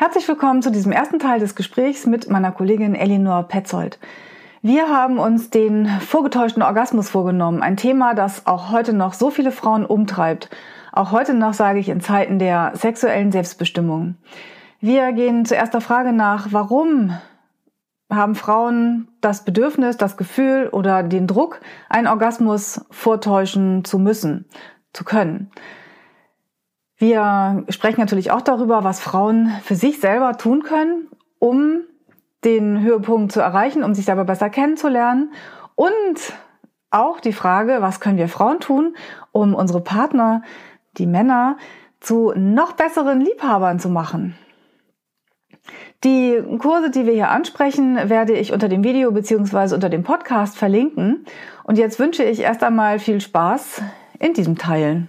Herzlich willkommen zu diesem ersten Teil des Gesprächs mit meiner Kollegin Elinor Petzold. Wir haben uns den vorgetäuschten Orgasmus vorgenommen, ein Thema, das auch heute noch so viele Frauen umtreibt. Auch heute noch sage ich in Zeiten der sexuellen Selbstbestimmung. Wir gehen zuerst der Frage nach, warum haben Frauen das Bedürfnis, das Gefühl oder den Druck, einen Orgasmus vortäuschen zu müssen, zu können. Wir sprechen natürlich auch darüber, was Frauen für sich selber tun können, um den Höhepunkt zu erreichen, um sich selber besser kennenzulernen. Und auch die Frage, was können wir Frauen tun, um unsere Partner, die Männer, zu noch besseren Liebhabern zu machen. Die Kurse, die wir hier ansprechen, werde ich unter dem Video beziehungsweise unter dem Podcast verlinken. Und jetzt wünsche ich erst einmal viel Spaß in diesem Teil.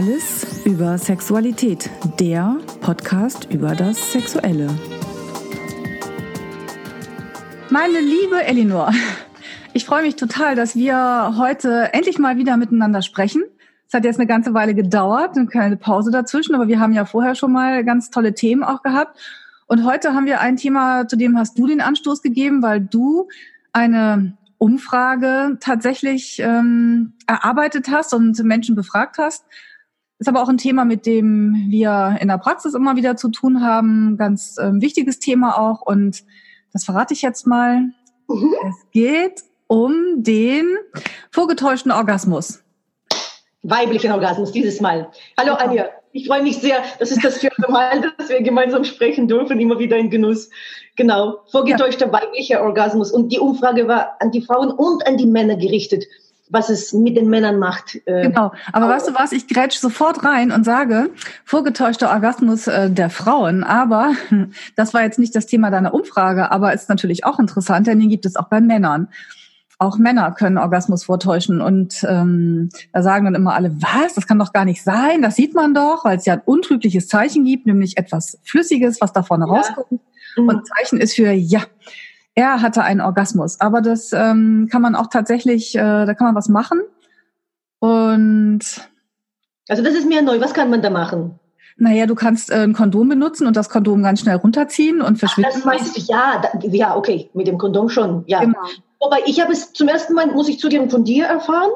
Alles über Sexualität, der Podcast über das Sexuelle. Meine liebe Elinor, ich freue mich total, dass wir heute endlich mal wieder miteinander sprechen. Es hat jetzt eine ganze Weile gedauert, eine kleine Pause dazwischen, aber wir haben ja vorher schon mal ganz tolle Themen auch gehabt. Und heute haben wir ein Thema, zu dem hast du den Anstoß gegeben, weil du eine Umfrage tatsächlich ähm, erarbeitet hast und Menschen befragt hast ist aber auch ein Thema, mit dem wir in der Praxis immer wieder zu tun haben. Ganz ähm, wichtiges Thema auch. Und das verrate ich jetzt mal. Mhm. Es geht um den vorgetäuschten Orgasmus. Weiblichen Orgasmus dieses Mal. Hallo genau. Anja, ich freue mich sehr. Das ist das vierte Mal, dass wir gemeinsam sprechen dürfen, immer wieder in Genuss. Genau, vorgetäuschter ja. weiblicher Orgasmus. Und die Umfrage war an die Frauen und an die Männer gerichtet was es mit den Männern macht. Äh, genau, aber weißt du was, ich grätsch sofort rein und sage, vorgetäuschter Orgasmus äh, der Frauen, aber das war jetzt nicht das Thema deiner Umfrage, aber ist natürlich auch interessant, denn den gibt es auch bei Männern. Auch Männer können Orgasmus vortäuschen und ähm, da sagen dann immer alle, was, das kann doch gar nicht sein, das sieht man doch, weil es ja ein untrügliches Zeichen gibt, nämlich etwas Flüssiges, was da vorne ja. rauskommt. Mhm. Und Zeichen ist für, ja, er hatte einen Orgasmus. Aber das ähm, kann man auch tatsächlich, äh, da kann man was machen. Und also das ist mir neu. Was kann man da machen? Naja, du kannst äh, ein Kondom benutzen und das Kondom ganz schnell runterziehen und verschwinden. das meinst du, ja, da, ja, okay, mit dem Kondom schon, ja. Genau. Wobei ich habe es zum ersten Mal, muss ich zugeben, von dir erfahren,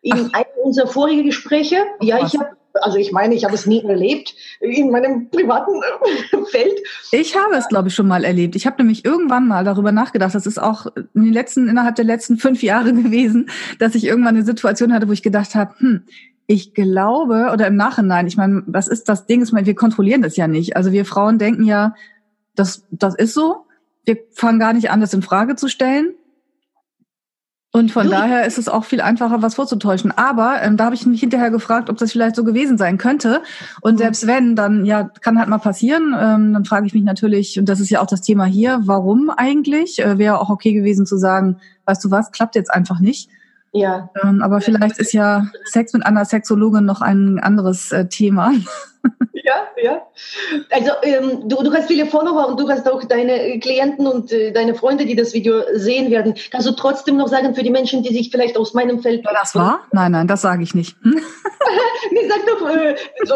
in Ach. einem unserer vorigen Gespräche. Ach, ja, ich habe also ich meine, ich habe es nie erlebt in meinem privaten äh, Feld. Ich habe es, glaube ich, schon mal erlebt. Ich habe nämlich irgendwann mal darüber nachgedacht. Das ist auch in den letzten, innerhalb der letzten fünf Jahre gewesen, dass ich irgendwann eine Situation hatte, wo ich gedacht habe, hm, ich glaube, oder im Nachhinein, ich meine, was ist das Ding? Ich meine, wir kontrollieren das ja nicht. Also wir Frauen denken ja, das, das ist so. Wir fangen gar nicht an, das in Frage zu stellen. Und von daher ist es auch viel einfacher, was vorzutäuschen. Aber ähm, da habe ich mich hinterher gefragt, ob das vielleicht so gewesen sein könnte. Und mhm. selbst wenn, dann ja, kann halt mal passieren. Ähm, dann frage ich mich natürlich, und das ist ja auch das Thema hier, warum eigentlich? Äh, Wäre auch okay gewesen zu sagen, weißt du was, klappt jetzt einfach nicht. Ja. Ähm, aber vielleicht ist ja Sex mit einer Sexologin noch ein anderes äh, Thema. Ja, ja. Also ähm, du, du hast viele Follower und du hast auch deine Klienten und äh, deine Freunde, die das Video sehen werden. Kannst du trotzdem noch sagen für die Menschen, die sich vielleicht aus meinem Feld... Ja, das war? Nein, nein, das sage ich nicht. Hm? nee, sag doch, äh, so,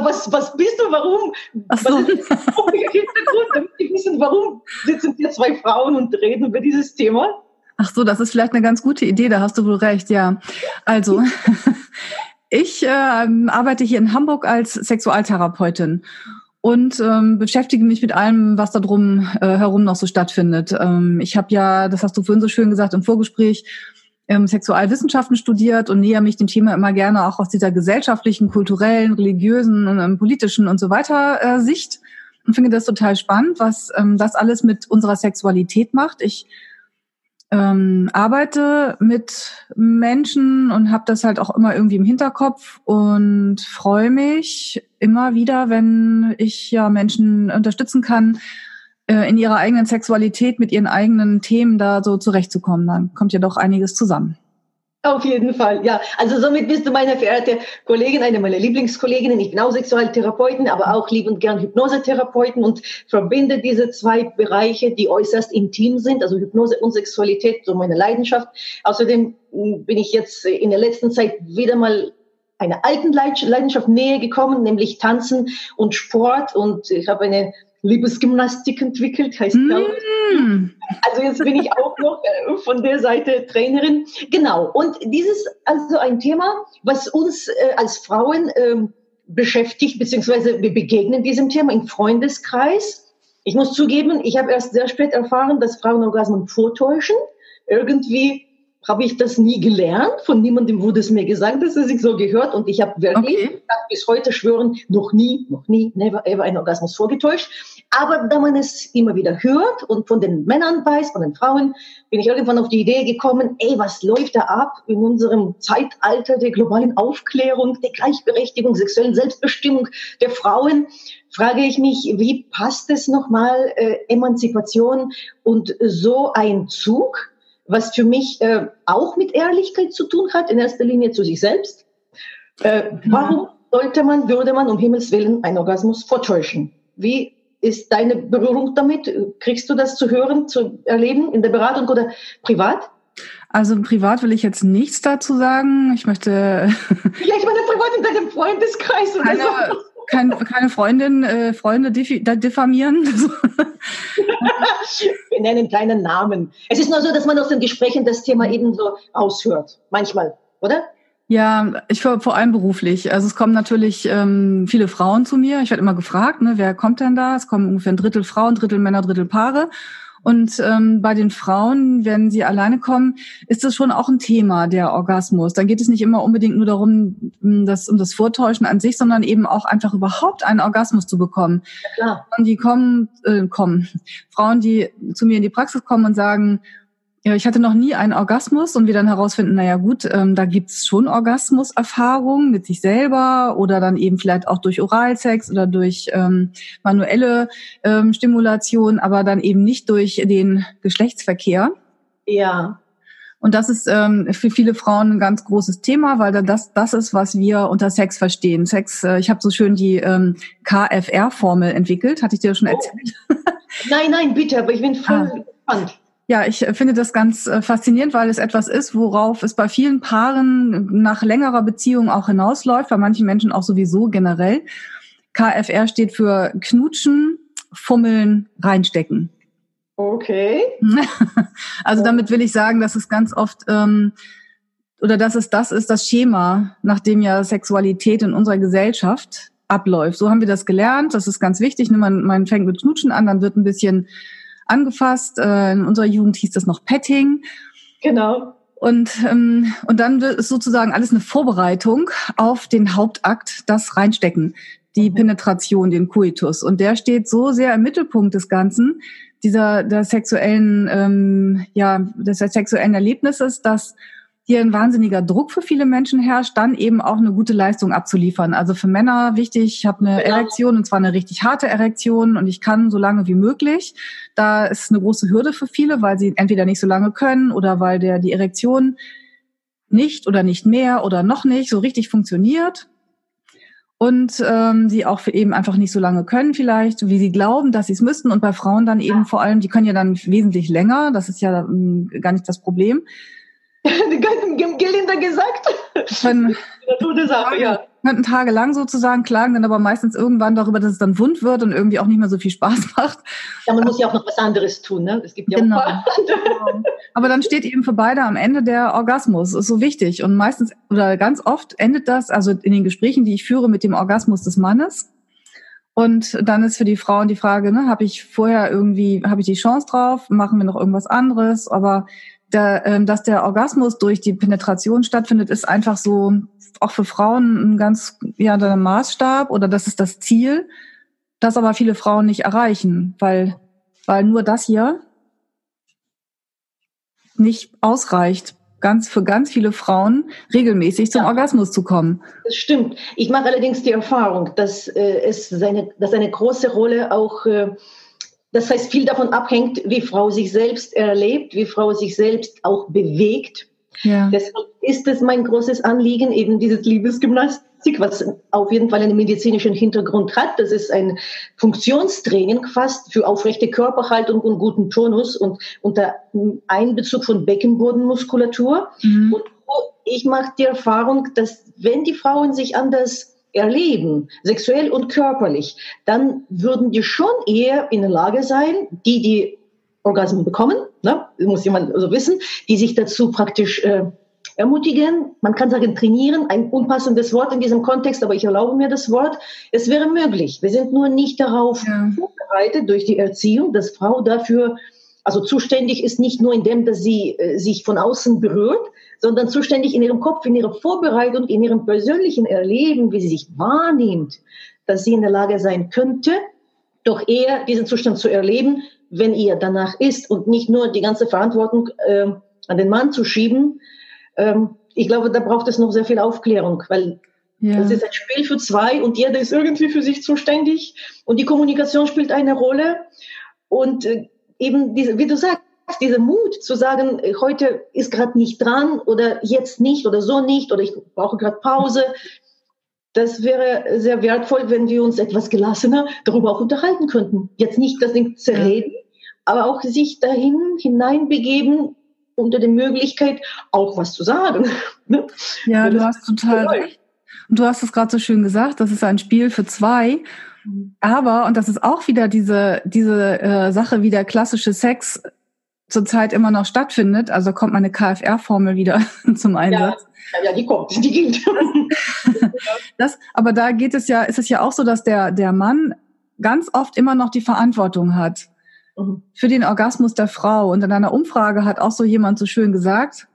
was, was bist du, warum? Ach so. Was ist Hintergrund, damit die wissen, warum sitzen hier zwei Frauen und reden über dieses Thema? Ach so, das ist vielleicht eine ganz gute Idee, da hast du wohl recht, ja. Also, ich äh, arbeite hier in Hamburg als Sexualtherapeutin und ähm, beschäftige mich mit allem, was da drum äh, herum noch so stattfindet. Ähm, ich habe ja, das hast du vorhin so schön gesagt im Vorgespräch, ähm, Sexualwissenschaften studiert und näher mich dem Thema immer gerne auch aus dieser gesellschaftlichen, kulturellen, religiösen, ähm, politischen und so weiter äh, Sicht und finde das total spannend, was ähm, das alles mit unserer Sexualität macht. Ich ähm, arbeite mit Menschen und habe das halt auch immer irgendwie im Hinterkopf und freue mich immer wieder, wenn ich ja Menschen unterstützen kann, äh, in ihrer eigenen Sexualität mit ihren eigenen Themen da so zurechtzukommen. Dann kommt ja doch einiges zusammen. Auf jeden Fall, ja. Also somit bist du meine verehrte Kollegin, eine meiner Lieblingskolleginnen. Ich bin auch Sexualtherapeutin, aber auch lieb und gern Hypnosetherapeuten und verbinde diese zwei Bereiche, die äußerst intim sind, also Hypnose und Sexualität, so meine Leidenschaft. Außerdem hm, bin ich jetzt in der letzten Zeit wieder mal einer alten Leidenschaft näher gekommen, nämlich Tanzen und Sport. Und ich habe eine Liebesgymnastik entwickelt, heißt mm. Also jetzt bin ich auch noch äh, von der Seite Trainerin. Genau. Und dieses also ein Thema, was uns äh, als Frauen ähm, beschäftigt, beziehungsweise wir begegnen diesem Thema im Freundeskreis. Ich muss zugeben, ich habe erst sehr spät erfahren, dass Frauen Orgasmen vortäuschen. Irgendwie habe ich das nie gelernt. Von niemandem wurde es mir gesagt, dass es sich so gehört. Und ich habe wirklich okay. bis heute schwören, noch nie, noch nie, never ever einen Orgasmus vorgetäuscht. Aber da man es immer wieder hört und von den Männern weiß, von den Frauen, bin ich irgendwann auf die Idee gekommen, ey, was läuft da ab in unserem Zeitalter der globalen Aufklärung, der Gleichberechtigung, sexuellen Selbstbestimmung der Frauen? Frage ich mich, wie passt es nochmal, äh, Emanzipation und so ein Zug? Was für mich äh, auch mit Ehrlichkeit zu tun hat, in erster Linie zu sich selbst. Äh, warum sollte man, würde man um Himmels Willen einen Orgasmus vortäuschen? Wie ist deine Berührung damit? Kriegst du das zu hören, zu erleben in der Beratung oder privat? Also privat will ich jetzt nichts dazu sagen. Ich möchte. Ja, ich meine privat in deinem Freundeskreis oder keine, so. Keine, keine Freundin, äh, Freunde diffamieren. Wir nennen keinen Namen. Es ist nur so, dass man aus den Gesprächen das Thema eben so aushört. Manchmal, oder? Ja, ich vor allem beruflich. Also es kommen natürlich ähm, viele Frauen zu mir. Ich werde immer gefragt, ne, wer kommt denn da? Es kommen ungefähr ein Drittel Frauen, ein Drittel Männer, ein Drittel Paare. Und ähm, bei den Frauen, wenn sie alleine kommen, ist das schon auch ein Thema, der Orgasmus. Dann geht es nicht immer unbedingt nur darum, das, um das Vortäuschen an sich, sondern eben auch einfach überhaupt einen Orgasmus zu bekommen. Ja, klar. Und die kommen, äh, kommen, Frauen, die zu mir in die Praxis kommen und sagen, ja, ich hatte noch nie einen Orgasmus und wir dann herausfinden, naja gut, ähm, da gibt's schon Orgasmuserfahrungen mit sich selber oder dann eben vielleicht auch durch Oralsex oder durch ähm, manuelle ähm, Stimulation, aber dann eben nicht durch den Geschlechtsverkehr. Ja. Und das ist ähm, für viele Frauen ein ganz großes Thema, weil das das ist, was wir unter Sex verstehen. Sex, äh, ich habe so schön die ähm, KFR-Formel entwickelt, hatte ich dir schon oh. erzählt. Nein, nein, bitte, aber ich bin voll ah. gespannt. Ja, ich äh, finde das ganz äh, faszinierend, weil es etwas ist, worauf es bei vielen Paaren nach längerer Beziehung auch hinausläuft, bei manchen Menschen auch sowieso generell. KFR steht für Knutschen, Fummeln, Reinstecken. Okay. also damit will ich sagen, dass es ganz oft ähm, oder dass es das ist, das Schema, nach dem ja Sexualität in unserer Gesellschaft abläuft. So haben wir das gelernt. Das ist ganz wichtig. Man, man fängt mit Knutschen an, dann wird ein bisschen angefasst. Äh, in unserer Jugend hieß das noch Petting. Genau. Und, ähm, und dann wird es sozusagen alles eine Vorbereitung auf den Hauptakt, das Reinstecken, die mhm. Penetration, den Coitus. Und der steht so sehr im Mittelpunkt des Ganzen, dieser der sexuellen, ähm, ja, des sexuellen Erlebnisses, dass hier ein wahnsinniger Druck für viele Menschen herrscht, dann eben auch eine gute Leistung abzuliefern. Also für Männer wichtig, ich habe eine genau. Erektion und zwar eine richtig harte Erektion und ich kann so lange wie möglich. Da ist eine große Hürde für viele, weil sie entweder nicht so lange können oder weil der die Erektion nicht oder nicht mehr oder noch nicht so richtig funktioniert und ähm, sie auch für eben einfach nicht so lange können vielleicht, wie sie glauben, dass sie es müssten. Und bei Frauen dann eben vor allem, die können ja dann wesentlich länger, das ist ja ähm, gar nicht das Problem. Gelinda gesagt. Können, Sache, ja. könnten tagelang sozusagen klagen, dann aber meistens irgendwann darüber, dass es dann wund wird und irgendwie auch nicht mehr so viel Spaß macht. Ja, man muss ja auch noch was anderes tun, ne? Es gibt ja genau. auch genau. Aber dann steht eben für beide am Ende der Orgasmus. Das ist so wichtig. Und meistens oder ganz oft endet das, also in den Gesprächen, die ich führe, mit dem Orgasmus des Mannes. Und dann ist für die Frauen die Frage, ne, habe ich vorher irgendwie, habe ich die Chance drauf, machen wir noch irgendwas anderes? Aber der, ähm, dass der Orgasmus durch die Penetration stattfindet, ist einfach so auch für Frauen ein ganz ja der Maßstab oder das ist das Ziel, das aber viele Frauen nicht erreichen, weil weil nur das hier nicht ausreicht, ganz für ganz viele Frauen regelmäßig zum ja. Orgasmus zu kommen. Das stimmt. Ich mache allerdings die Erfahrung, dass äh, es seine, dass eine große Rolle auch äh, das heißt, viel davon abhängt, wie Frau sich selbst erlebt, wie Frau sich selbst auch bewegt. Ja. Deshalb ist es mein großes Anliegen, eben dieses Liebesgymnastik, was auf jeden Fall einen medizinischen Hintergrund hat. Das ist ein Funktionstraining fast für aufrechte Körperhaltung und guten Tonus und unter Einbezug von Beckenbodenmuskulatur. Mhm. Und ich mache die Erfahrung, dass wenn die Frauen sich anders erleben, sexuell und körperlich, dann würden die schon eher in der Lage sein, die, die Orgasmen bekommen, ne, muss jemand so also wissen, die sich dazu praktisch äh, ermutigen, man kann sagen trainieren, ein unpassendes Wort in diesem Kontext, aber ich erlaube mir das Wort, es wäre möglich. Wir sind nur nicht darauf ja. vorbereitet durch die Erziehung, dass Frau dafür also zuständig ist nicht nur in dem, dass sie äh, sich von außen berührt, sondern zuständig in ihrem Kopf, in ihrer Vorbereitung, in ihrem persönlichen Erleben, wie sie sich wahrnimmt, dass sie in der Lage sein könnte, doch eher diesen Zustand zu erleben, wenn ihr danach ist und nicht nur die ganze Verantwortung äh, an den Mann zu schieben. Ähm, ich glaube, da braucht es noch sehr viel Aufklärung, weil ja. das ist ein Spiel für zwei und jeder ist irgendwie für sich zuständig und die Kommunikation spielt eine Rolle. Und äh, eben diese, wie du sagst, dieser Mut zu sagen, heute ist gerade nicht dran oder jetzt nicht oder so nicht oder ich brauche gerade Pause. Das wäre sehr wertvoll, wenn wir uns etwas gelassener darüber auch unterhalten könnten. Jetzt nicht das Ding zerreden, aber auch sich dahin hineinbegeben unter der Möglichkeit, auch was zu sagen. Ne? Ja, du hast total recht. Und du hast es gerade so schön gesagt, das ist ein Spiel für zwei. Aber, und das ist auch wieder diese, diese äh, Sache, wie der klassische Sex zurzeit immer noch stattfindet, also kommt meine KFR-Formel wieder zum Einsatz. Ja, ja, die kommt, die geht. das, aber da geht es ja, ist es ja auch so, dass der, der Mann ganz oft immer noch die Verantwortung hat mhm. für den Orgasmus der Frau. Und in einer Umfrage hat auch so jemand so schön gesagt,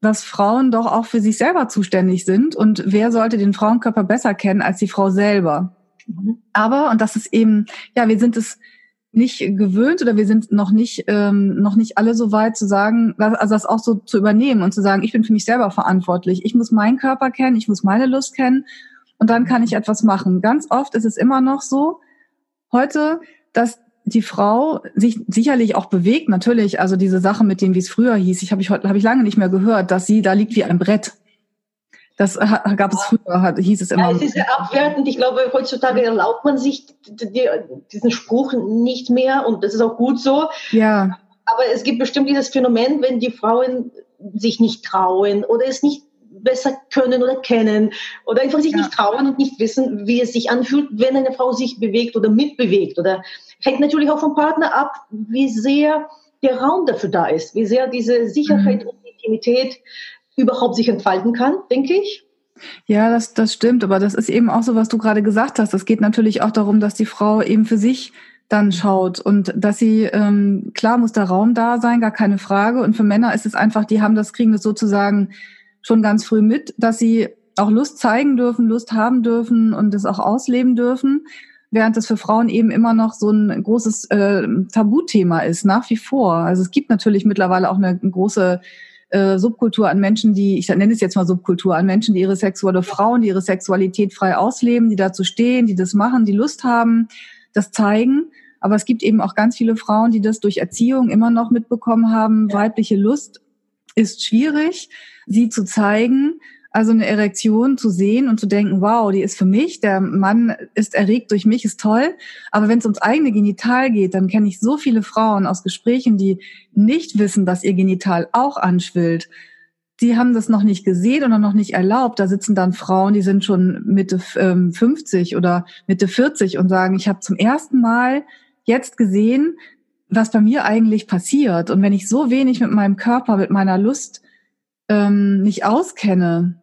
dass Frauen doch auch für sich selber zuständig sind und wer sollte den Frauenkörper besser kennen als die Frau selber. Mhm. Aber, und das ist eben, ja, wir sind es nicht gewöhnt oder wir sind noch nicht ähm, noch nicht alle so weit zu sagen, also das auch so zu übernehmen und zu sagen, ich bin für mich selber verantwortlich. Ich muss meinen Körper kennen, ich muss meine Lust kennen und dann kann ich etwas machen. Ganz oft ist es immer noch so heute, dass die Frau sich sicherlich auch bewegt, natürlich. Also diese Sache mit dem, wie es früher hieß, ich habe ich heute habe ich lange nicht mehr gehört, dass sie da liegt wie ein Brett. Das gab es früher, hat, hieß es immer. Ja, es ist ja abwertend. Ich glaube, heutzutage erlaubt man sich diesen Spruch nicht mehr und das ist auch gut so. Ja. Aber es gibt bestimmt dieses Phänomen, wenn die Frauen sich nicht trauen oder es nicht besser können oder kennen oder einfach sich ja. nicht trauen und nicht wissen, wie es sich anfühlt, wenn eine Frau sich bewegt oder mitbewegt. Oder hängt natürlich auch vom Partner ab, wie sehr der Raum dafür da ist, wie sehr diese Sicherheit mhm. und Intimität überhaupt sich entfalten kann, denke ich. Ja, das, das stimmt, aber das ist eben auch so, was du gerade gesagt hast. Es geht natürlich auch darum, dass die Frau eben für sich dann schaut und dass sie, ähm, klar muss der Raum da sein, gar keine Frage. Und für Männer ist es einfach, die haben das, kriegen das sozusagen schon ganz früh mit, dass sie auch Lust zeigen dürfen, Lust haben dürfen und es auch ausleben dürfen, während das für Frauen eben immer noch so ein großes äh, Tabuthema ist, nach wie vor. Also es gibt natürlich mittlerweile auch eine, eine große äh, Subkultur an Menschen, die, ich nenne es jetzt mal Subkultur, an Menschen, die ihre sexuelle Frauen, die ihre Sexualität frei ausleben, die dazu stehen, die das machen, die Lust haben, das zeigen. Aber es gibt eben auch ganz viele Frauen, die das durch Erziehung immer noch mitbekommen haben. Weibliche Lust ist schwierig, sie zu zeigen. Also eine Erektion zu sehen und zu denken, wow, die ist für mich, der Mann ist erregt durch mich, ist toll. Aber wenn es ums eigene Genital geht, dann kenne ich so viele Frauen aus Gesprächen, die nicht wissen, dass ihr Genital auch anschwillt. Die haben das noch nicht gesehen oder noch nicht erlaubt. Da sitzen dann Frauen, die sind schon Mitte ähm, 50 oder Mitte 40 und sagen, ich habe zum ersten Mal jetzt gesehen, was bei mir eigentlich passiert. Und wenn ich so wenig mit meinem Körper, mit meiner Lust ähm, nicht auskenne,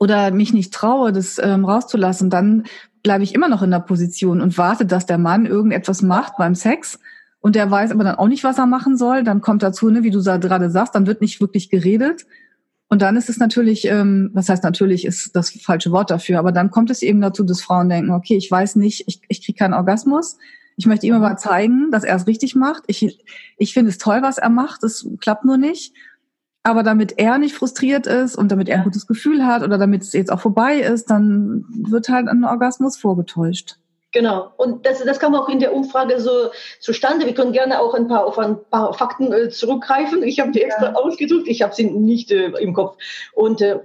oder mich nicht traue, das ähm, rauszulassen, dann bleibe ich immer noch in der Position und warte, dass der Mann irgendetwas macht beim Sex und der weiß aber dann auch nicht, was er machen soll. Dann kommt dazu, ne, wie du gerade sagst, dann wird nicht wirklich geredet. Und dann ist es natürlich, ähm, was heißt natürlich, ist das falsche Wort dafür, aber dann kommt es eben dazu, dass Frauen denken, okay, ich weiß nicht, ich, ich kriege keinen Orgasmus, Ich möchte ihm aber zeigen, dass er es richtig macht. Ich, ich finde es toll, was er macht. Es klappt nur nicht. Aber damit er nicht frustriert ist und damit er ein gutes Gefühl hat oder damit es jetzt auch vorbei ist, dann wird halt ein Orgasmus vorgetäuscht. Genau. Und das, das kam auch in der Umfrage so zustande. Wir können gerne auch ein paar, auf ein paar Fakten äh, zurückgreifen. Ich habe die extra ja. ausgedrückt. Ich habe sie nicht äh, im Kopf. Und äh,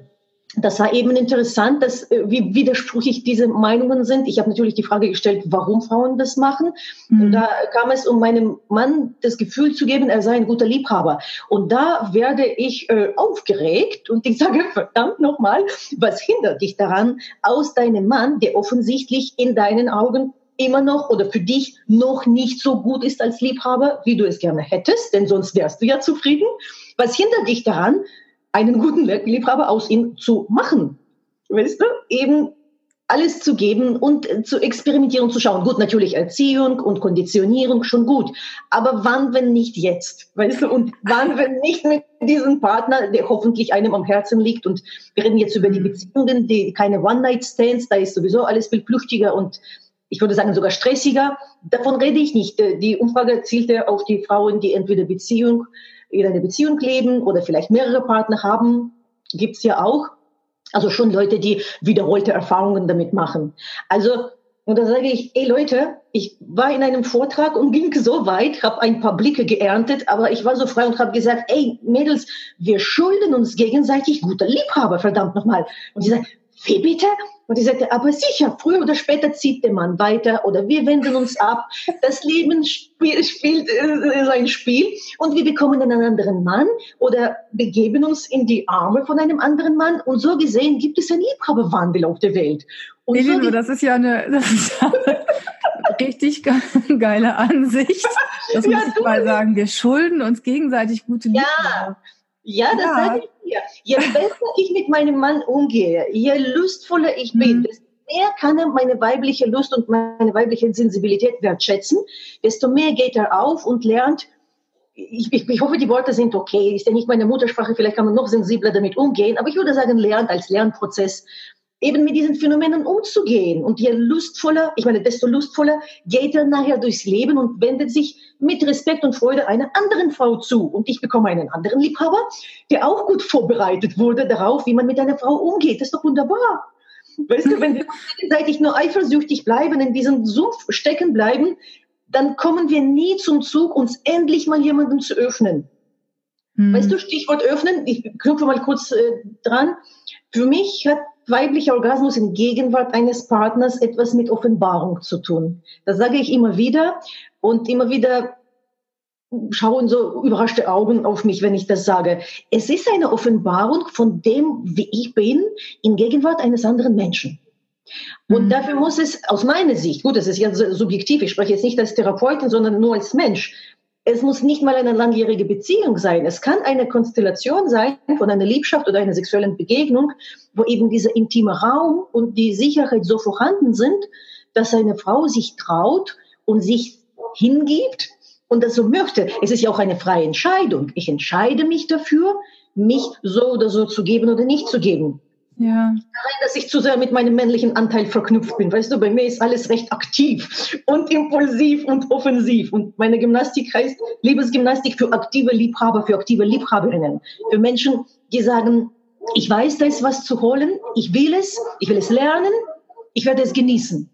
das war eben interessant, dass äh, wie widersprüchlich diese Meinungen sind. Ich habe natürlich die Frage gestellt, warum Frauen das machen. Mhm. Und da kam es, um meinem Mann das Gefühl zu geben, er sei ein guter Liebhaber. Und da werde ich äh, aufgeregt und ich sage, verdammt nochmal, was hindert dich daran, aus deinem Mann, der offensichtlich in deinen Augen immer noch oder für dich noch nicht so gut ist als Liebhaber, wie du es gerne hättest, denn sonst wärst du ja zufrieden. Was hindert dich daran, einen guten Liebhaber aus ihm zu machen. Weißt du? Eben alles zu geben und zu experimentieren, zu schauen. Gut, natürlich Erziehung und Konditionierung schon gut. Aber wann, wenn nicht jetzt? Weißt du? Und wann, wenn nicht mit diesem Partner, der hoffentlich einem am Herzen liegt? Und wir reden jetzt über die Beziehungen, die keine One-Night-Stands, da ist sowieso alles viel flüchtiger und ich würde sagen sogar stressiger. Davon rede ich nicht. Die Umfrage zielte auf die Frauen, die entweder Beziehung in einer Beziehung leben oder vielleicht mehrere Partner haben, gibt's ja auch. Also schon Leute, die wiederholte Erfahrungen damit machen. Also, und da sage ich, ey Leute, ich war in einem Vortrag und ging so weit, habe ein paar Blicke geerntet, aber ich war so frei und habe gesagt, ey Mädels, wir schulden uns gegenseitig guter Liebhaber, verdammt nochmal. Und sie sagt, wie bitte? Und ich sagte, aber sicher, früher oder später zieht der Mann weiter oder wir wenden uns ab. Das Leben spiel, spielt äh, sein Spiel und wir bekommen einen anderen Mann oder begeben uns in die Arme von einem anderen Mann. Und so gesehen gibt es einen Liebhaberwandel auf der Welt. Und so Elino, das ist ja eine, das ist ja eine richtig geile Ansicht. Das muss ja, ich mal sagen. Wir schulden uns gegenseitig gute Liebe. Ja. Ja, das ja. sage ich dir. Je besser ich mit meinem Mann umgehe, je lustvoller ich bin, mhm. desto mehr kann er meine weibliche Lust und meine weibliche Sensibilität wertschätzen, desto mehr geht er auf und lernt, ich, ich, ich hoffe, die Worte sind okay, ist ja nicht meine Muttersprache, vielleicht kann man noch sensibler damit umgehen, aber ich würde sagen, lernt als Lernprozess eben mit diesen Phänomenen umzugehen. Und je lustvoller, ich meine, desto lustvoller geht er nachher durchs Leben und wendet sich mit Respekt und Freude einer anderen Frau zu. Und ich bekomme einen anderen Liebhaber, der auch gut vorbereitet wurde darauf, wie man mit einer Frau umgeht. Das ist doch wunderbar. Weißt du, wenn wir gegenseitig nur eifersüchtig bleiben, in diesem Sumpf stecken bleiben, dann kommen wir nie zum Zug, uns endlich mal jemanden zu öffnen. Hm. Weißt du, Stichwort öffnen, ich knüpfe mal kurz äh, dran. Für mich hat weiblicher Orgasmus in Gegenwart eines Partners etwas mit Offenbarung zu tun. Das sage ich immer wieder und immer wieder schauen so überraschte Augen auf mich, wenn ich das sage. Es ist eine Offenbarung von dem, wie ich bin, in Gegenwart eines anderen Menschen. Und mhm. dafür muss es aus meiner Sicht, gut, das ist ja subjektiv, ich spreche jetzt nicht als Therapeutin, sondern nur als Mensch, es muss nicht mal eine langjährige Beziehung sein. Es kann eine Konstellation sein von einer Liebschaft oder einer sexuellen Begegnung, wo eben dieser intime Raum und die Sicherheit so vorhanden sind, dass eine Frau sich traut und sich hingibt und das so möchte. Es ist ja auch eine freie Entscheidung. Ich entscheide mich dafür, mich so oder so zu geben oder nicht zu geben. Ja. Nein, dass ich zu sehr mit meinem männlichen Anteil verknüpft bin. Weißt du, bei mir ist alles recht aktiv und impulsiv und offensiv. Und meine Gymnastik heißt Liebesgymnastik für aktive Liebhaber, für aktive Liebhaberinnen. Für Menschen, die sagen, ich weiß, da ist was zu holen, ich will es, ich will es lernen, ich werde es genießen.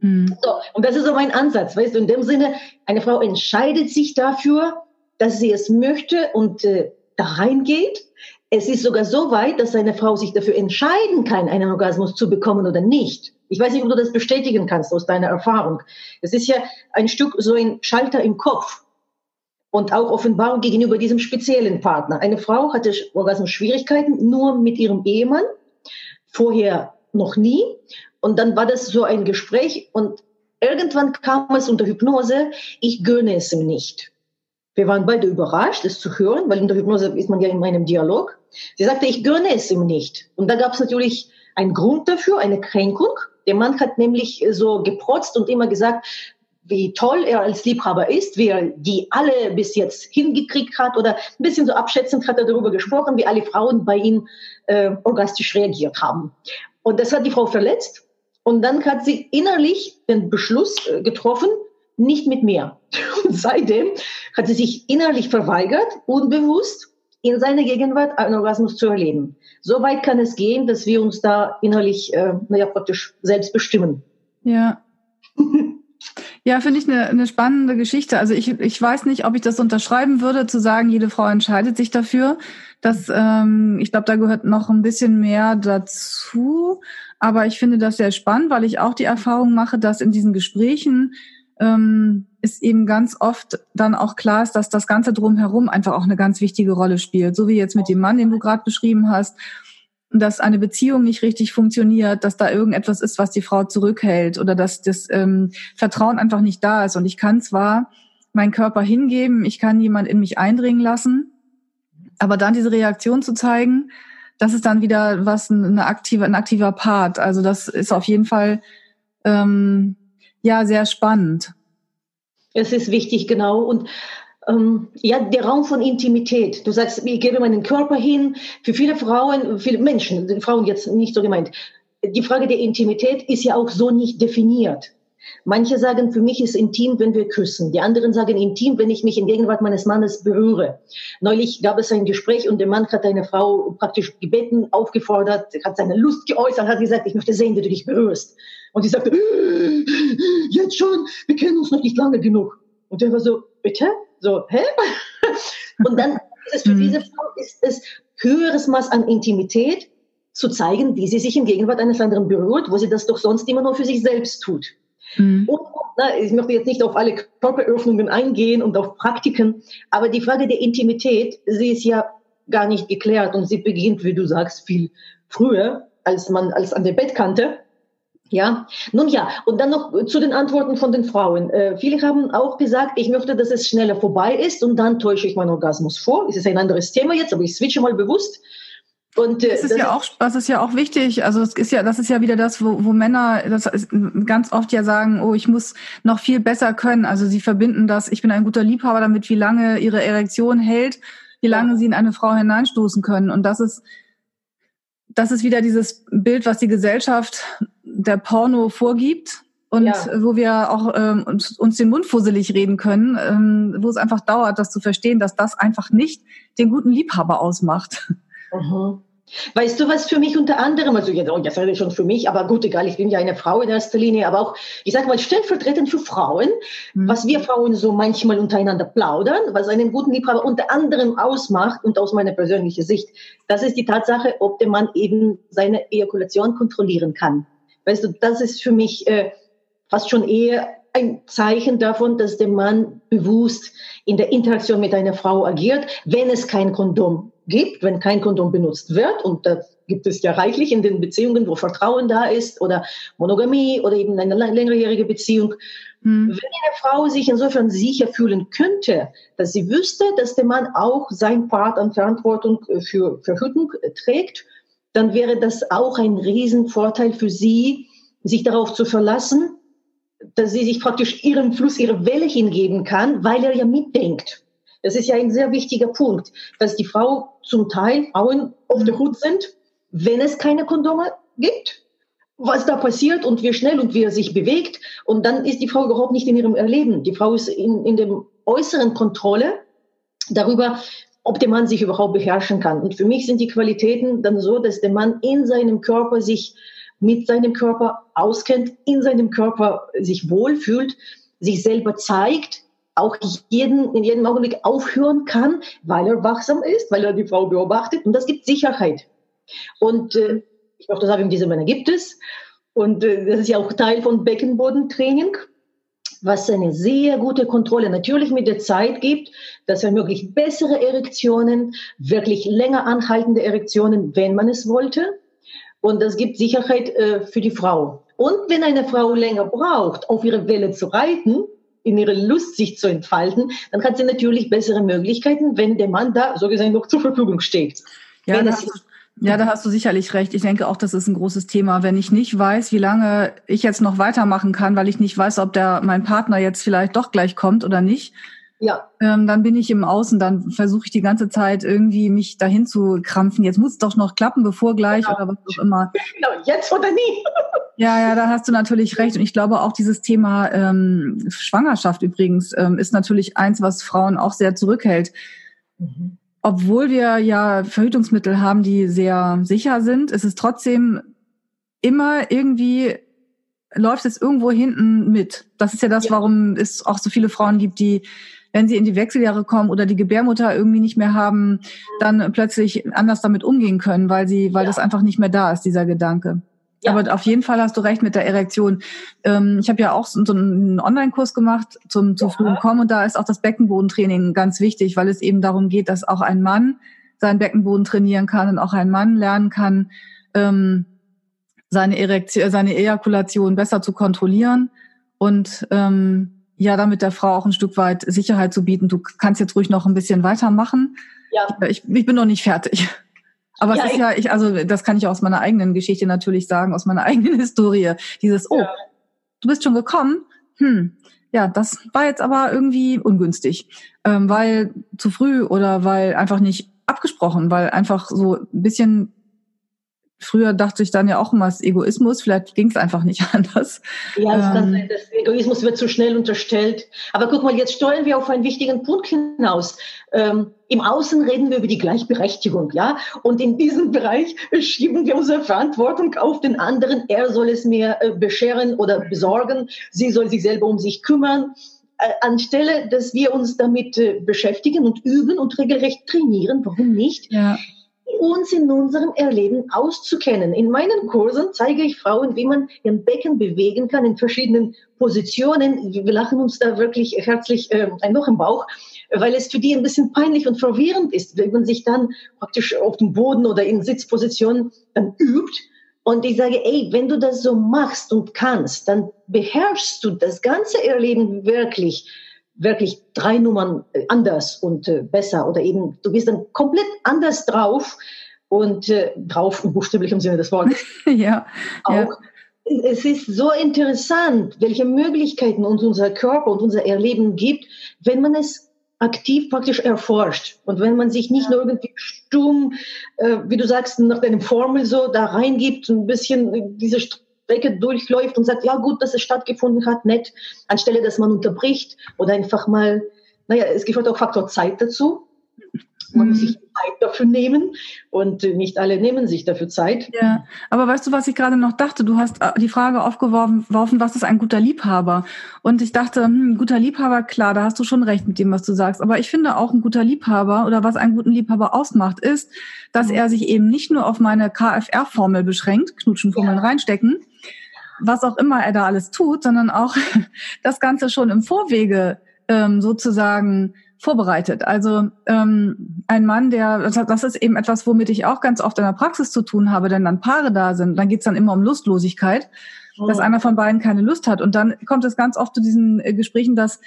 Mhm. So, und das ist so mein Ansatz, weißt du, in dem Sinne, eine Frau entscheidet sich dafür, dass sie es möchte und äh, da reingeht es ist sogar so weit, dass eine Frau sich dafür entscheiden kann, einen Orgasmus zu bekommen oder nicht. Ich weiß nicht, ob du das bestätigen kannst aus deiner Erfahrung. Es ist ja ein Stück so ein Schalter im Kopf und auch Offenbarung gegenüber diesem speziellen Partner. Eine Frau hatte Orgasmus-Schwierigkeiten nur mit ihrem Ehemann, vorher noch nie. Und dann war das so ein Gespräch und irgendwann kam es unter Hypnose, ich gönne es ihm nicht. Wir waren beide überrascht, es zu hören, weil in der Hypnose ist man ja in einem Dialog. Sie sagte, ich gönne es ihm nicht. Und da gab es natürlich einen Grund dafür, eine Kränkung. Der Mann hat nämlich so geprotzt und immer gesagt, wie toll er als Liebhaber ist, wie er die alle bis jetzt hingekriegt hat oder ein bisschen so abschätzend hat er darüber gesprochen, wie alle Frauen bei ihm äh, orgastisch reagiert haben. Und das hat die Frau verletzt. Und dann hat sie innerlich den Beschluss äh, getroffen, nicht mit mir. Und seitdem hat sie sich innerlich verweigert, unbewusst in seiner Gegenwart einen Orgasmus zu erleben. So weit kann es gehen, dass wir uns da innerlich, äh, naja, praktisch selbst bestimmen. Ja. Ja, finde ich eine, eine spannende Geschichte. Also ich, ich weiß nicht, ob ich das unterschreiben würde, zu sagen, jede Frau entscheidet sich dafür. Das, ähm, ich glaube, da gehört noch ein bisschen mehr dazu. Aber ich finde das sehr spannend, weil ich auch die Erfahrung mache, dass in diesen Gesprächen ähm, ist eben ganz oft dann auch klar ist, dass das Ganze drumherum einfach auch eine ganz wichtige Rolle spielt. So wie jetzt mit dem Mann, den du gerade beschrieben hast, dass eine Beziehung nicht richtig funktioniert, dass da irgendetwas ist, was die Frau zurückhält oder dass das ähm, Vertrauen einfach nicht da ist. Und ich kann zwar meinen Körper hingeben, ich kann jemand in mich eindringen lassen, aber dann diese Reaktion zu zeigen, das ist dann wieder was eine aktive, ein aktiver Part. Also das ist auf jeden Fall ähm, ja sehr spannend. Es ist wichtig, genau. Und ähm, ja, der Raum von Intimität. Du sagst, ich gebe meinen Körper hin. Für viele Frauen, viele Menschen, Frauen jetzt nicht so gemeint, die Frage der Intimität ist ja auch so nicht definiert. Manche sagen, für mich ist intim, wenn wir küssen. Die anderen sagen intim, wenn ich mich in Gegenwart meines Mannes berühre. Neulich gab es ein Gespräch und der Mann hat eine Frau praktisch gebeten, aufgefordert, hat seine Lust geäußert, hat gesagt, ich möchte sehen, wie du dich berührst. Und sie sagte, jetzt schon, wir kennen uns noch nicht lange genug. Und der war so, bitte? So, hä? Und dann ist es für mhm. diese Frau ist es höheres Maß an Intimität zu zeigen, wie sie sich in Gegenwart eines anderen berührt, wo sie das doch sonst immer nur für sich selbst tut. Mhm. Und, na, ich möchte jetzt nicht auf alle Körperöffnungen eingehen und auf Praktiken, aber die Frage der Intimität, sie ist ja gar nicht geklärt und sie beginnt, wie du sagst, viel früher, als man als an der Bettkante. Ja, nun ja, und dann noch zu den Antworten von den Frauen. Äh, viele haben auch gesagt, ich möchte, dass es schneller vorbei ist und dann täusche ich meinen Orgasmus vor. Das ist ein anderes Thema jetzt, aber ich switche mal bewusst. Und, äh, das ist das ja auch, das ist ja auch wichtig. Also es ist ja, das ist ja wieder das, wo, wo Männer das ganz oft ja sagen, oh, ich muss noch viel besser können. Also sie verbinden das, ich bin ein guter Liebhaber damit, wie lange ihre Erektion hält, wie lange ja. sie in eine Frau hineinstoßen können. Und das ist, das ist wieder dieses Bild, was die Gesellschaft der Porno vorgibt und ja. wo wir auch ähm, uns, uns den Mund fusselig reden können, ähm, wo es einfach dauert, das zu verstehen, dass das einfach nicht den guten Liebhaber ausmacht. Mhm. Weißt du, was für mich unter anderem, also jetzt, jetzt rede ich schon für mich, aber gut, egal, ich bin ja eine Frau in erster Linie, aber auch, ich sag mal, stellvertretend für Frauen, mhm. was wir Frauen so manchmal untereinander plaudern, was einen guten Liebhaber unter anderem ausmacht und aus meiner persönlichen Sicht, das ist die Tatsache, ob der Mann eben seine Ejakulation kontrollieren kann. Weißt du, das ist für mich äh, fast schon eher ein Zeichen davon, dass der Mann bewusst in der Interaktion mit einer Frau agiert, wenn es kein Kondom gibt, wenn kein Kondom benutzt wird. Und das gibt es ja reichlich in den Beziehungen, wo Vertrauen da ist oder Monogamie oder eben eine längerjährige Beziehung. Mhm. Wenn eine Frau sich insofern sicher fühlen könnte, dass sie wüsste, dass der Mann auch sein Part an Verantwortung für Verhütung trägt, dann wäre das auch ein Riesenvorteil für sie, sich darauf zu verlassen, dass sie sich praktisch ihrem Fluss, ihrer Welle hingeben kann, weil er ja mitdenkt. Das ist ja ein sehr wichtiger Punkt, dass die Frau zum Teil Frauen auf der Hut sind, wenn es keine Kondome gibt, was da passiert und wie schnell und wie er sich bewegt. Und dann ist die Frau überhaupt nicht in ihrem Erleben. Die Frau ist in, in dem äußeren Kontrolle darüber, ob der Mann sich überhaupt beherrschen kann. Und für mich sind die Qualitäten dann so, dass der Mann in seinem Körper sich mit seinem Körper auskennt, in seinem Körper sich wohlfühlt, sich selber zeigt, auch jeden, in jedem Augenblick aufhören kann, weil er wachsam ist, weil er die Frau beobachtet. Und das gibt Sicherheit. Und äh, ich möchte sagen, diese Männer gibt es. Und äh, das ist ja auch Teil von Beckenbodentraining, was eine sehr gute Kontrolle natürlich mit der Zeit gibt. Das ermöglicht bessere Erektionen, wirklich länger anhaltende Erektionen, wenn man es wollte. Und das gibt Sicherheit äh, für die Frau. Und wenn eine Frau länger braucht, auf ihre Welle zu reiten, in ihre Lust sich zu entfalten, dann hat sie natürlich bessere Möglichkeiten, wenn der Mann da so gesehen noch zur Verfügung steht. Ja, das, ja, da hast du sicherlich recht. Ich denke auch, das ist ein großes Thema. Wenn ich nicht weiß, wie lange ich jetzt noch weitermachen kann, weil ich nicht weiß, ob der mein Partner jetzt vielleicht doch gleich kommt oder nicht, ja. Ähm, dann bin ich im Außen, dann versuche ich die ganze Zeit irgendwie mich dahin zu krampfen. Jetzt muss es doch noch klappen, bevor gleich genau. oder was auch immer. Genau, jetzt oder nie. ja, ja, da hast du natürlich recht. Und ich glaube auch dieses Thema ähm, Schwangerschaft übrigens ähm, ist natürlich eins, was Frauen auch sehr zurückhält. Mhm. Obwohl wir ja Verhütungsmittel haben, die sehr sicher sind, ist es trotzdem immer irgendwie läuft es irgendwo hinten mit. Das ist ja das, ja. warum es auch so viele Frauen gibt, die wenn sie in die Wechseljahre kommen oder die Gebärmutter irgendwie nicht mehr haben, dann plötzlich anders damit umgehen können, weil sie, weil ja. das einfach nicht mehr da ist, dieser Gedanke. Ja. Aber auf jeden Fall hast du recht mit der Erektion. Ähm, ich habe ja auch so einen Online-Kurs gemacht zum zu ja. frühen Kommen und da ist auch das Beckenbodentraining ganz wichtig, weil es eben darum geht, dass auch ein Mann seinen Beckenboden trainieren kann und auch ein Mann lernen kann, ähm, seine Erektion, seine Ejakulation besser zu kontrollieren und ähm, ja, damit der Frau auch ein Stück weit Sicherheit zu bieten. Du kannst jetzt ruhig noch ein bisschen weitermachen. Ja. Ich, ich bin noch nicht fertig. Aber ja, es ist ja, ich, also das kann ich aus meiner eigenen Geschichte natürlich sagen, aus meiner eigenen Historie. Dieses, oh, ja. du bist schon gekommen. Hm, ja, das war jetzt aber irgendwie ungünstig, ähm, weil zu früh oder weil einfach nicht abgesprochen, weil einfach so ein bisschen Früher dachte ich dann ja auch immer, es ist Egoismus, vielleicht ging es einfach nicht anders. Ja, ähm, kann sein, dass Egoismus wird zu schnell unterstellt. Aber guck mal, jetzt steuern wir auf einen wichtigen Punkt hinaus. Ähm, Im Außen reden wir über die Gleichberechtigung, ja, und in diesem Bereich schieben wir unsere Verantwortung auf den anderen. Er soll es mir äh, bescheren oder besorgen. Sie soll sich selber um sich kümmern äh, anstelle, dass wir uns damit äh, beschäftigen und üben und regelrecht trainieren, warum nicht? Ja uns in unserem Erleben auszukennen. In meinen Kursen zeige ich Frauen, wie man ihr Becken bewegen kann in verschiedenen Positionen. Wir lachen uns da wirklich herzlich äh, ein Loch im Bauch, weil es für die ein bisschen peinlich und verwirrend ist, wenn man sich dann praktisch auf dem Boden oder in Sitzpositionen dann übt. Und ich sage, ey, wenn du das so machst und kannst, dann beherrschst du das ganze Erleben wirklich wirklich drei Nummern äh, anders und äh, besser oder eben du bist dann komplett anders drauf und äh, drauf im buchstäblichen Sinne des Wortes. ja. Auch. Ja. Es ist so interessant, welche Möglichkeiten uns unser Körper und unser Erleben gibt, wenn man es aktiv praktisch erforscht und wenn man sich nicht nur irgendwie stumm, äh, wie du sagst, nach deinem Formel so da reingibt, ein bisschen diese Strecke durchläuft und sagt, ja gut, dass es stattgefunden hat, nett, anstelle, dass man unterbricht oder einfach mal, naja, es gehört auch Faktor Zeit dazu. Man muss mhm. sich Zeit dafür nehmen und nicht alle nehmen sich dafür Zeit. Ja, aber weißt du, was ich gerade noch dachte? Du hast äh, die Frage aufgeworfen, was ist ein guter Liebhaber? Und ich dachte, hm, guter Liebhaber, klar, da hast du schon recht mit dem, was du sagst. Aber ich finde auch ein guter Liebhaber oder was einen guten Liebhaber ausmacht, ist, dass mhm. er sich eben nicht nur auf meine KFR-Formel beschränkt, Knutschenformeln ja. reinstecken, was auch immer er da alles tut, sondern auch das Ganze schon im Vorwege ähm, sozusagen vorbereitet. Also ähm, ein Mann, der, das ist eben etwas, womit ich auch ganz oft in der Praxis zu tun habe, denn dann Paare da sind, dann geht's dann immer um Lustlosigkeit, oh. dass einer von beiden keine Lust hat. Und dann kommt es ganz oft zu diesen äh, Gesprächen, dass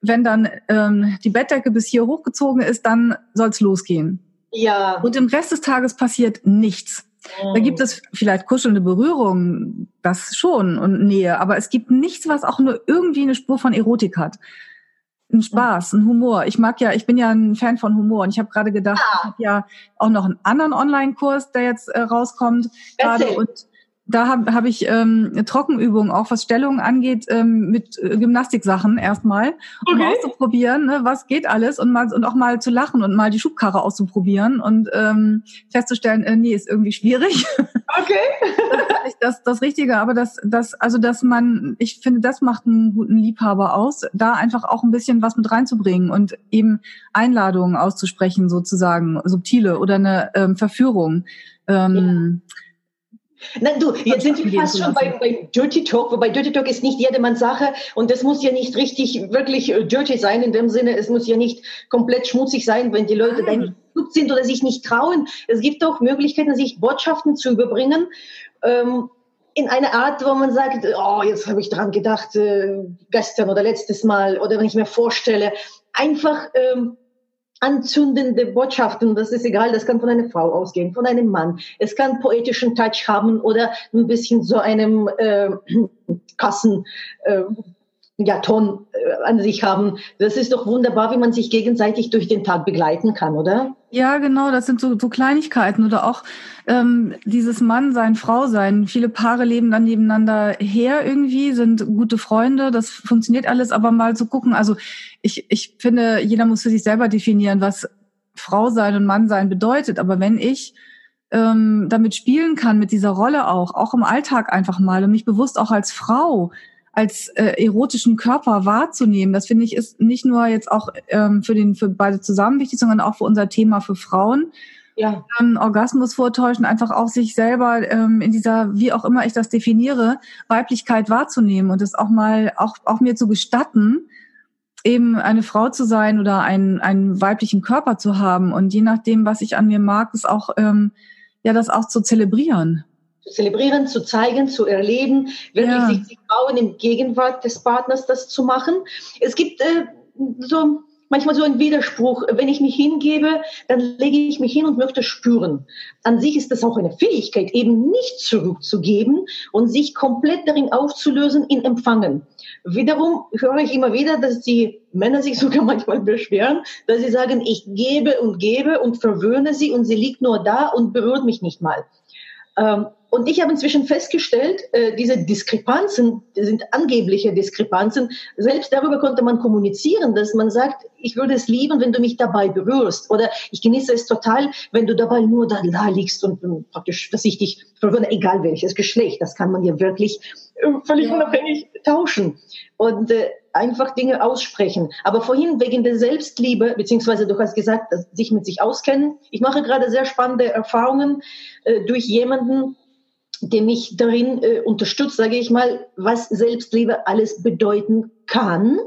wenn dann ähm, die Bettdecke bis hier hochgezogen ist, dann soll's losgehen. Ja. Und im Rest des Tages passiert nichts. Da oh. gibt es vielleicht kuschelnde Berührungen, das schon und Nähe, aber es gibt nichts, was auch nur irgendwie eine Spur von Erotik hat. Ein Spaß, ein Humor. Ich mag ja, ich bin ja ein Fan von Humor und ich habe gerade gedacht, ah. ich habe ja auch noch einen anderen Online-Kurs, der jetzt äh, rauskommt gerade und da habe hab ich ähm, Trockenübungen, auch was Stellungen angeht, ähm, mit äh, Gymnastiksachen erstmal, um okay. auszuprobieren, ne, was geht alles und mal und auch mal zu lachen und mal die Schubkarre auszuprobieren und ähm, festzustellen, äh, nee, ist irgendwie schwierig. Okay. das, das, das Richtige, aber das, das, also dass man, ich finde, das macht einen guten Liebhaber aus, da einfach auch ein bisschen was mit reinzubringen und eben Einladungen auszusprechen, sozusagen, subtile oder eine ähm, Verführung. Ähm, ja na du, jetzt sind wir fast schon bei, bei Dirty Talk, wobei Dirty Talk ist nicht jedermanns Sache und das muss ja nicht richtig wirklich äh, dirty sein in dem Sinne, es muss ja nicht komplett schmutzig sein, wenn die Leute dann nicht gut sind oder sich nicht trauen. Es gibt auch Möglichkeiten, sich Botschaften zu überbringen. Ähm, in eine Art, wo man sagt, oh, jetzt habe ich dran gedacht, äh, gestern oder letztes Mal oder wenn ich mir vorstelle, einfach ähm, anzündende Botschaften, das ist egal, das kann von einer Frau ausgehen, von einem Mann. Es kann poetischen Touch haben oder ein bisschen so einem äh, Kassen. Äh, ja, Ton äh, an sich haben. Das ist doch wunderbar, wie man sich gegenseitig durch den Tag begleiten kann, oder? Ja, genau, das sind so, so Kleinigkeiten oder auch ähm, dieses Mann sein, Frau sein. Viele Paare leben dann nebeneinander her irgendwie, sind gute Freunde, das funktioniert alles, aber mal zu gucken, also ich, ich finde, jeder muss für sich selber definieren, was Frau sein und Mann sein bedeutet. Aber wenn ich ähm, damit spielen kann, mit dieser Rolle auch, auch im Alltag einfach mal und mich bewusst auch als Frau als äh, erotischen Körper wahrzunehmen. Das finde ich ist nicht nur jetzt auch ähm, für den für beide zusammen wichtig, sondern auch für unser Thema für Frauen. Ja. Ähm, Orgasmus vortäuschen, einfach auch sich selber ähm, in dieser, wie auch immer ich das definiere, Weiblichkeit wahrzunehmen und es auch mal auch auch mir zu gestatten, eben eine Frau zu sein oder einen einen weiblichen Körper zu haben und je nachdem, was ich an mir mag, ist auch ähm, ja das auch zu zelebrieren zelebrieren, zu zeigen, zu erleben, wirklich ja. sich trauen, im Gegenwart des Partners das zu machen. Es gibt äh, so manchmal so ein Widerspruch. Wenn ich mich hingebe, dann lege ich mich hin und möchte spüren. An sich ist das auch eine Fähigkeit, eben nicht zurückzugeben und sich komplett darin aufzulösen in Empfangen. Wiederum höre ich immer wieder, dass die Männer sich sogar manchmal beschweren, dass sie sagen, ich gebe und gebe und verwöhne sie und sie liegt nur da und berührt mich nicht mal. Ähm, und ich habe inzwischen festgestellt, äh, diese Diskrepanzen sind angebliche Diskrepanzen. Selbst darüber konnte man kommunizieren, dass man sagt, ich würde es lieben, wenn du mich dabei berührst. Oder ich genieße es total, wenn du dabei nur da, da liegst und, praktisch, dass ich dich verwirre, egal welches Geschlecht. Das kann man ja wirklich äh, völlig ja. unabhängig tauschen. Und äh, einfach Dinge aussprechen. Aber vorhin wegen der Selbstliebe, beziehungsweise du hast gesagt, sich mit sich auskennen. Ich mache gerade sehr spannende Erfahrungen äh, durch jemanden, der mich darin äh, unterstützt, sage ich mal, was Selbstliebe alles bedeuten kann.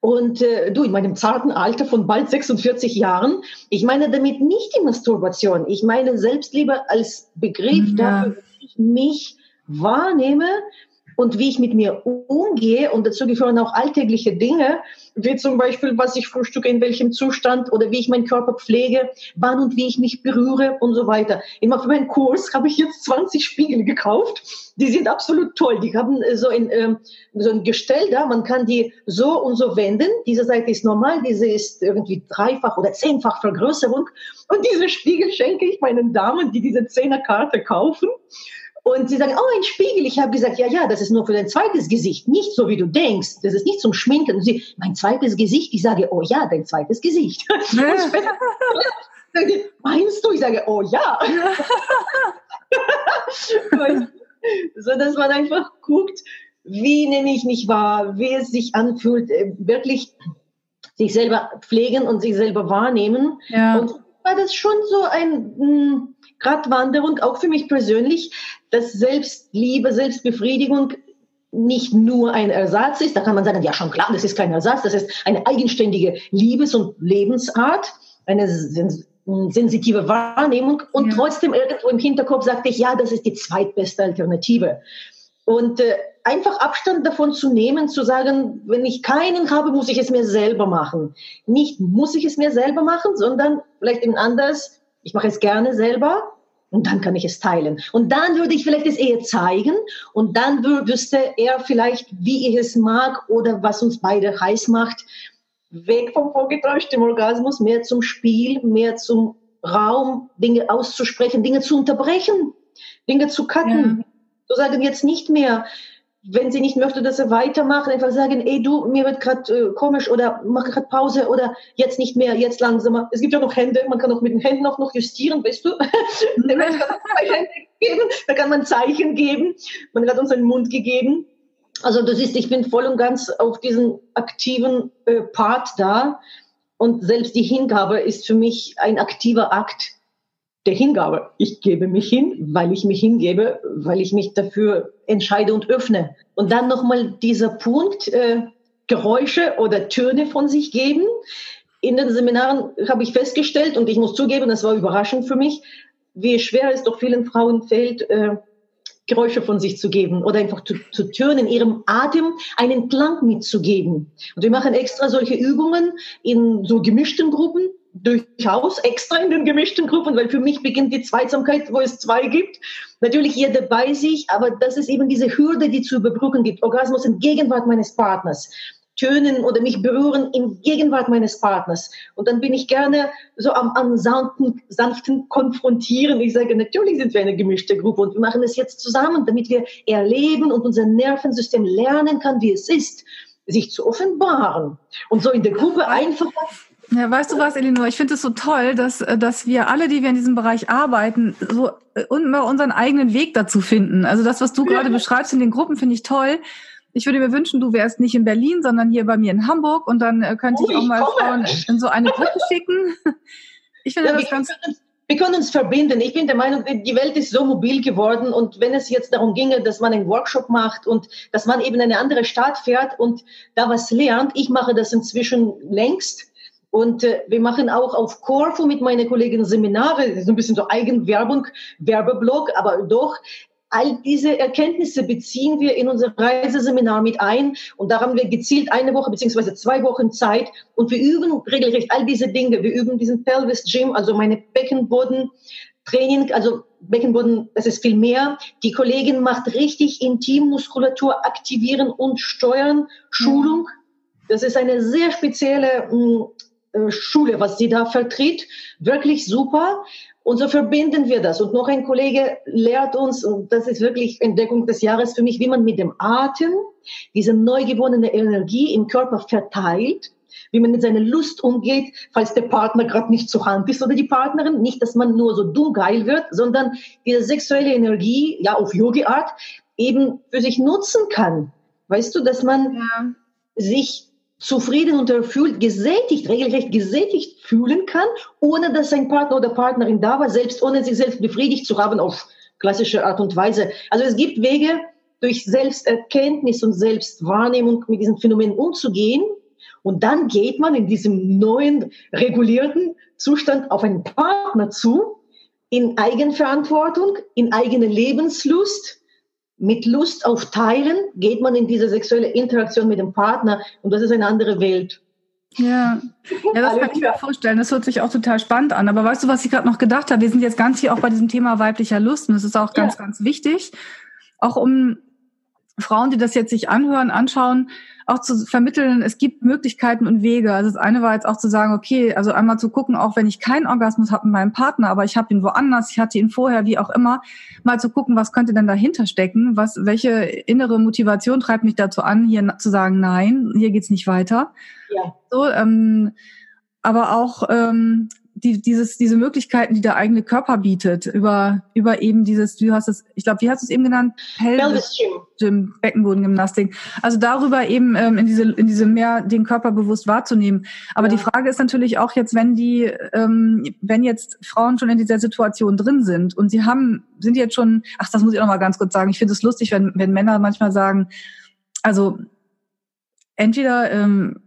Und äh, du, in meinem zarten Alter von bald 46 Jahren, ich meine damit nicht die Masturbation, ich meine Selbstliebe als Begriff ja. dafür, wie ich mich wahrnehme und wie ich mit mir umgehe. Und dazu gehören auch alltägliche Dinge, wie zum Beispiel, was ich frühstücke, in welchem Zustand oder wie ich meinen Körper pflege, wann und wie ich mich berühre und so weiter. Immer für meinen Kurs habe ich jetzt 20 Spiegel gekauft. Die sind absolut toll. Die haben äh, so ein, ähm, so ein Gestell da. Man kann die so und so wenden. Diese Seite ist normal, diese ist irgendwie dreifach oder zehnfach Vergrößerung. Und diese Spiegel schenke ich meinen Damen, die diese Zehnerkarte kaufen. Und sie sagen, oh, ein Spiegel. Ich habe gesagt, ja, ja, das ist nur für dein zweites Gesicht, nicht so wie du denkst. Das ist nicht zum Schminken. Und sie, mein zweites Gesicht. Ich sage, oh ja, dein zweites Gesicht. Meinst du? Ich sage, oh ja. so dass man einfach guckt, wie nehme ich mich wahr, wie es sich anfühlt, äh, wirklich sich selber pflegen und sich selber wahrnehmen. Ja. Und war das schon so ein Gratwanderung, auch für mich persönlich, dass Selbstliebe, Selbstbefriedigung nicht nur ein Ersatz ist. Da kann man sagen, ja schon klar, das ist kein Ersatz, das ist eine eigenständige Liebes- und Lebensart, eine sensitive Wahrnehmung und ja. trotzdem irgendwo im Hinterkopf sagte ich, ja, das ist die zweitbeste Alternative. Und äh, einfach Abstand davon zu nehmen, zu sagen, wenn ich keinen habe, muss ich es mir selber machen. Nicht muss ich es mir selber machen, sondern vielleicht eben anders, ich mache es gerne selber und dann kann ich es teilen. Und dann würde ich vielleicht es eher zeigen und dann wüsste er vielleicht, wie ich es mag oder was uns beide heiß macht. Weg vom vorgetäuschten Orgasmus, mehr zum Spiel, mehr zum Raum, Dinge auszusprechen, Dinge zu unterbrechen, Dinge zu cutten. Ja. Zu sagen, jetzt nicht mehr, wenn sie nicht möchte, dass er weitermacht, einfach sagen, ey du, mir wird gerade äh, komisch oder mach gerade Pause oder jetzt nicht mehr, jetzt langsamer. Es gibt ja noch Hände, man kann auch mit den Händen auch noch justieren, weißt du? man kann zwei Hände geben, da kann man Zeichen geben. Man hat uns einen Mund gegeben. Also du siehst, ich bin voll und ganz auf diesen aktiven äh, Part da. Und selbst die Hingabe ist für mich ein aktiver Akt der Hingabe. Ich gebe mich hin, weil ich mich hingebe, weil ich mich dafür entscheide und öffne. Und dann nochmal dieser Punkt, äh, Geräusche oder Töne von sich geben. In den Seminaren habe ich festgestellt, und ich muss zugeben, das war überraschend für mich, wie schwer es doch vielen Frauen fällt, äh, Geräusche von sich zu geben oder einfach zu, zu Tönen, ihrem Atem einen Klang mitzugeben. Und wir machen extra solche Übungen in so gemischten Gruppen, durchaus extra in den gemischten Gruppen, weil für mich beginnt die Zweisamkeit, wo es zwei gibt. Natürlich jeder bei sich, aber das ist eben diese Hürde, die zu überbrücken gibt. Orgasmus in Gegenwart meines Partners. Tönen oder mich berühren in Gegenwart meines Partners. Und dann bin ich gerne so am, am sanften, sanften Konfrontieren. Ich sage, natürlich sind wir eine gemischte Gruppe und wir machen es jetzt zusammen, damit wir erleben und unser Nervensystem lernen kann, wie es ist, sich zu offenbaren. Und so in der Gruppe einfach ja, weißt du was, Elinor? Ich finde es so toll, dass, dass wir alle, die wir in diesem Bereich arbeiten, so immer unseren eigenen Weg dazu finden. Also das, was du ja. gerade beschreibst in den Gruppen, finde ich toll. Ich würde mir wünschen, du wärst nicht in Berlin, sondern hier bei mir in Hamburg und dann äh, könnte oh, ich auch mal Frauen in so eine Gruppe schicken. Ich finde ja, das ganz. Können, wir können uns verbinden. Ich bin der Meinung, die Welt ist so mobil geworden und wenn es jetzt darum ginge, dass man einen Workshop macht und dass man eben in eine andere Stadt fährt und da was lernt, ich mache das inzwischen längst. Und äh, wir machen auch auf Corfu mit meinen Kollegen Seminare, das ist ein bisschen so Eigenwerbung, Werbeblog, aber doch All diese Erkenntnisse beziehen wir in unser Reiseseminar mit ein und da haben wir gezielt eine Woche beziehungsweise zwei Wochen Zeit und wir üben regelrecht all diese Dinge. Wir üben diesen Pelvis Gym, also meine Beckenboden Training, also Beckenboden, das ist viel mehr. Die Kollegin macht richtig Intimmuskulatur aktivieren und steuern, Schulung. Das ist eine sehr spezielle äh, Schule, was sie da vertritt. Wirklich super. Und so verbinden wir das. Und noch ein Kollege lehrt uns, und das ist wirklich Entdeckung des Jahres für mich, wie man mit dem Atem diese neu gewonnene Energie im Körper verteilt, wie man mit seiner Lust umgeht, falls der Partner gerade nicht zur Hand ist oder die Partnerin. Nicht, dass man nur so dumm geil wird, sondern diese sexuelle Energie, ja, auf Yogi-Art, eben für sich nutzen kann. Weißt du, dass man ja. sich zufrieden und erfüllt, gesättigt, regelrecht gesättigt fühlen kann, ohne dass sein Partner oder Partnerin da war, selbst ohne sich selbst befriedigt zu haben auf klassische Art und Weise. Also es gibt Wege, durch Selbsterkenntnis und Selbstwahrnehmung mit diesem Phänomen umzugehen. Und dann geht man in diesem neuen, regulierten Zustand auf einen Partner zu, in Eigenverantwortung, in eigene Lebenslust, mit Lust auf Teilen geht man in diese sexuelle Interaktion mit dem Partner und das ist eine andere Welt. Ja. ja, das kann ich mir vorstellen. Das hört sich auch total spannend an. Aber weißt du, was ich gerade noch gedacht habe? Wir sind jetzt ganz hier auch bei diesem Thema weiblicher Lust und das ist auch ganz, ja. ganz wichtig. Auch um Frauen, die das jetzt sich anhören, anschauen, auch zu vermitteln, es gibt Möglichkeiten und Wege. Also das eine war jetzt auch zu sagen, okay, also einmal zu gucken, auch wenn ich keinen Orgasmus habe mit meinem Partner, aber ich habe ihn woanders, ich hatte ihn vorher, wie auch immer, mal zu gucken, was könnte denn dahinter stecken, was, welche innere Motivation treibt mich dazu an, hier zu sagen, nein, hier geht's nicht weiter. Ja. So, ähm, aber auch ähm, die, dieses, diese Möglichkeiten, die der eigene Körper bietet, über, über eben dieses, du hast es, ich glaube, wie hast du es eben genannt? Pelvis Gym. Gym, Beckenbodengymnastik. Also darüber eben ähm, in diese, in diese mehr den Körper bewusst wahrzunehmen. Aber ja. die Frage ist natürlich auch jetzt, wenn die, ähm, wenn jetzt Frauen schon in dieser Situation drin sind und sie haben, sind jetzt schon, ach, das muss ich auch noch mal ganz kurz sagen. Ich finde es lustig, wenn, wenn Männer manchmal sagen, also entweder ähm,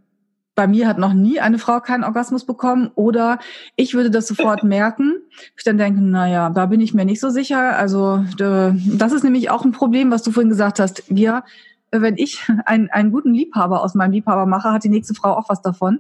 bei mir hat noch nie eine Frau keinen Orgasmus bekommen oder ich würde das sofort merken. Ich dann denke, na ja, da bin ich mir nicht so sicher. Also das ist nämlich auch ein Problem, was du vorhin gesagt hast. Wir, wenn ich einen, einen guten Liebhaber aus meinem Liebhaber mache, hat die nächste Frau auch was davon.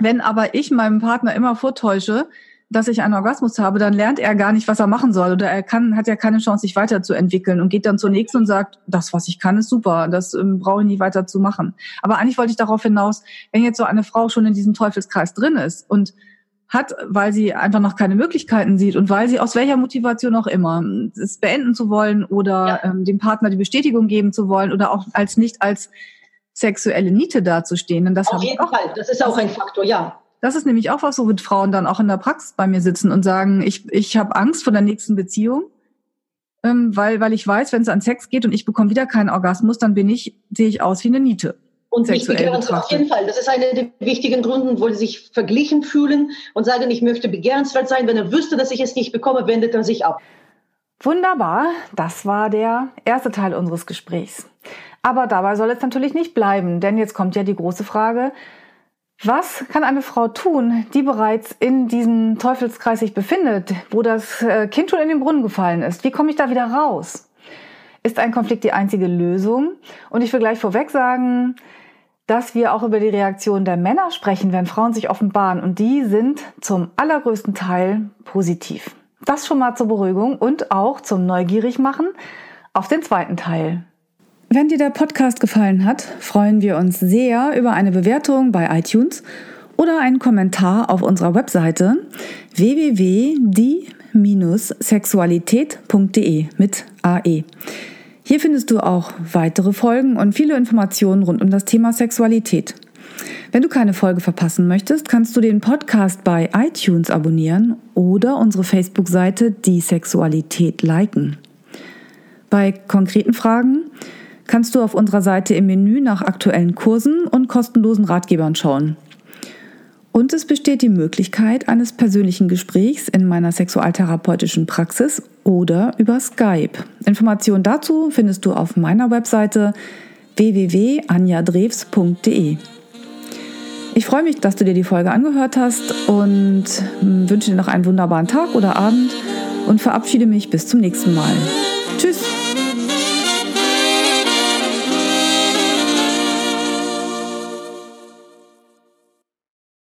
Wenn aber ich meinem Partner immer vortäusche, dass ich einen Orgasmus habe, dann lernt er gar nicht, was er machen soll. Oder er kann, hat ja keine Chance, sich weiterzuentwickeln und geht dann zur nächsten und sagt, das, was ich kann, ist super, das ähm, brauche ich nicht weiter zu machen. Aber eigentlich wollte ich darauf hinaus, wenn jetzt so eine Frau schon in diesem Teufelskreis drin ist und hat, weil sie einfach noch keine Möglichkeiten sieht und weil sie aus welcher Motivation auch immer es beenden zu wollen oder ja. ähm, dem Partner die Bestätigung geben zu wollen oder auch als nicht als sexuelle Niete dazustehen. Denn das Auf jeden Fall, das ist auch ein Faktor, ja. Das ist nämlich auch was, wo Frauen dann auch in der Praxis bei mir sitzen und sagen, ich, ich habe Angst vor der nächsten Beziehung, ähm, weil, weil ich weiß, wenn es an Sex geht und ich bekomme wieder keinen Orgasmus, dann bin ich, sehe ich aus wie eine Niete. Und mich begehren auf jeden Fall. Das ist einer der wichtigen Gründe, wo sie sich verglichen fühlen und sagen, ich möchte begehrenswert sein. Wenn er wüsste, dass ich es nicht bekomme, wendet er sich ab. Wunderbar, das war der erste Teil unseres Gesprächs. Aber dabei soll es natürlich nicht bleiben, denn jetzt kommt ja die große Frage, was kann eine Frau tun, die bereits in diesem Teufelskreis sich befindet, wo das äh, Kind schon in den Brunnen gefallen ist? Wie komme ich da wieder raus? Ist ein Konflikt die einzige Lösung? Und ich will gleich vorweg sagen, dass wir auch über die Reaktion der Männer sprechen, wenn Frauen sich offenbaren. Und die sind zum allergrößten Teil positiv. Das schon mal zur Beruhigung und auch zum Neugierig machen auf den zweiten Teil. Wenn dir der Podcast gefallen hat, freuen wir uns sehr über eine Bewertung bei iTunes oder einen Kommentar auf unserer Webseite www.die-sexualität.de mit AE. Hier findest du auch weitere Folgen und viele Informationen rund um das Thema Sexualität. Wenn du keine Folge verpassen möchtest, kannst du den Podcast bei iTunes abonnieren oder unsere Facebook-Seite Die Sexualität liken. Bei konkreten Fragen kannst du auf unserer Seite im Menü nach aktuellen Kursen und kostenlosen Ratgebern schauen. Und es besteht die Möglichkeit eines persönlichen Gesprächs in meiner sexualtherapeutischen Praxis oder über Skype. Informationen dazu findest du auf meiner Webseite www.anjadrews.de. Ich freue mich, dass du dir die Folge angehört hast und wünsche dir noch einen wunderbaren Tag oder Abend und verabschiede mich bis zum nächsten Mal. Tschüss!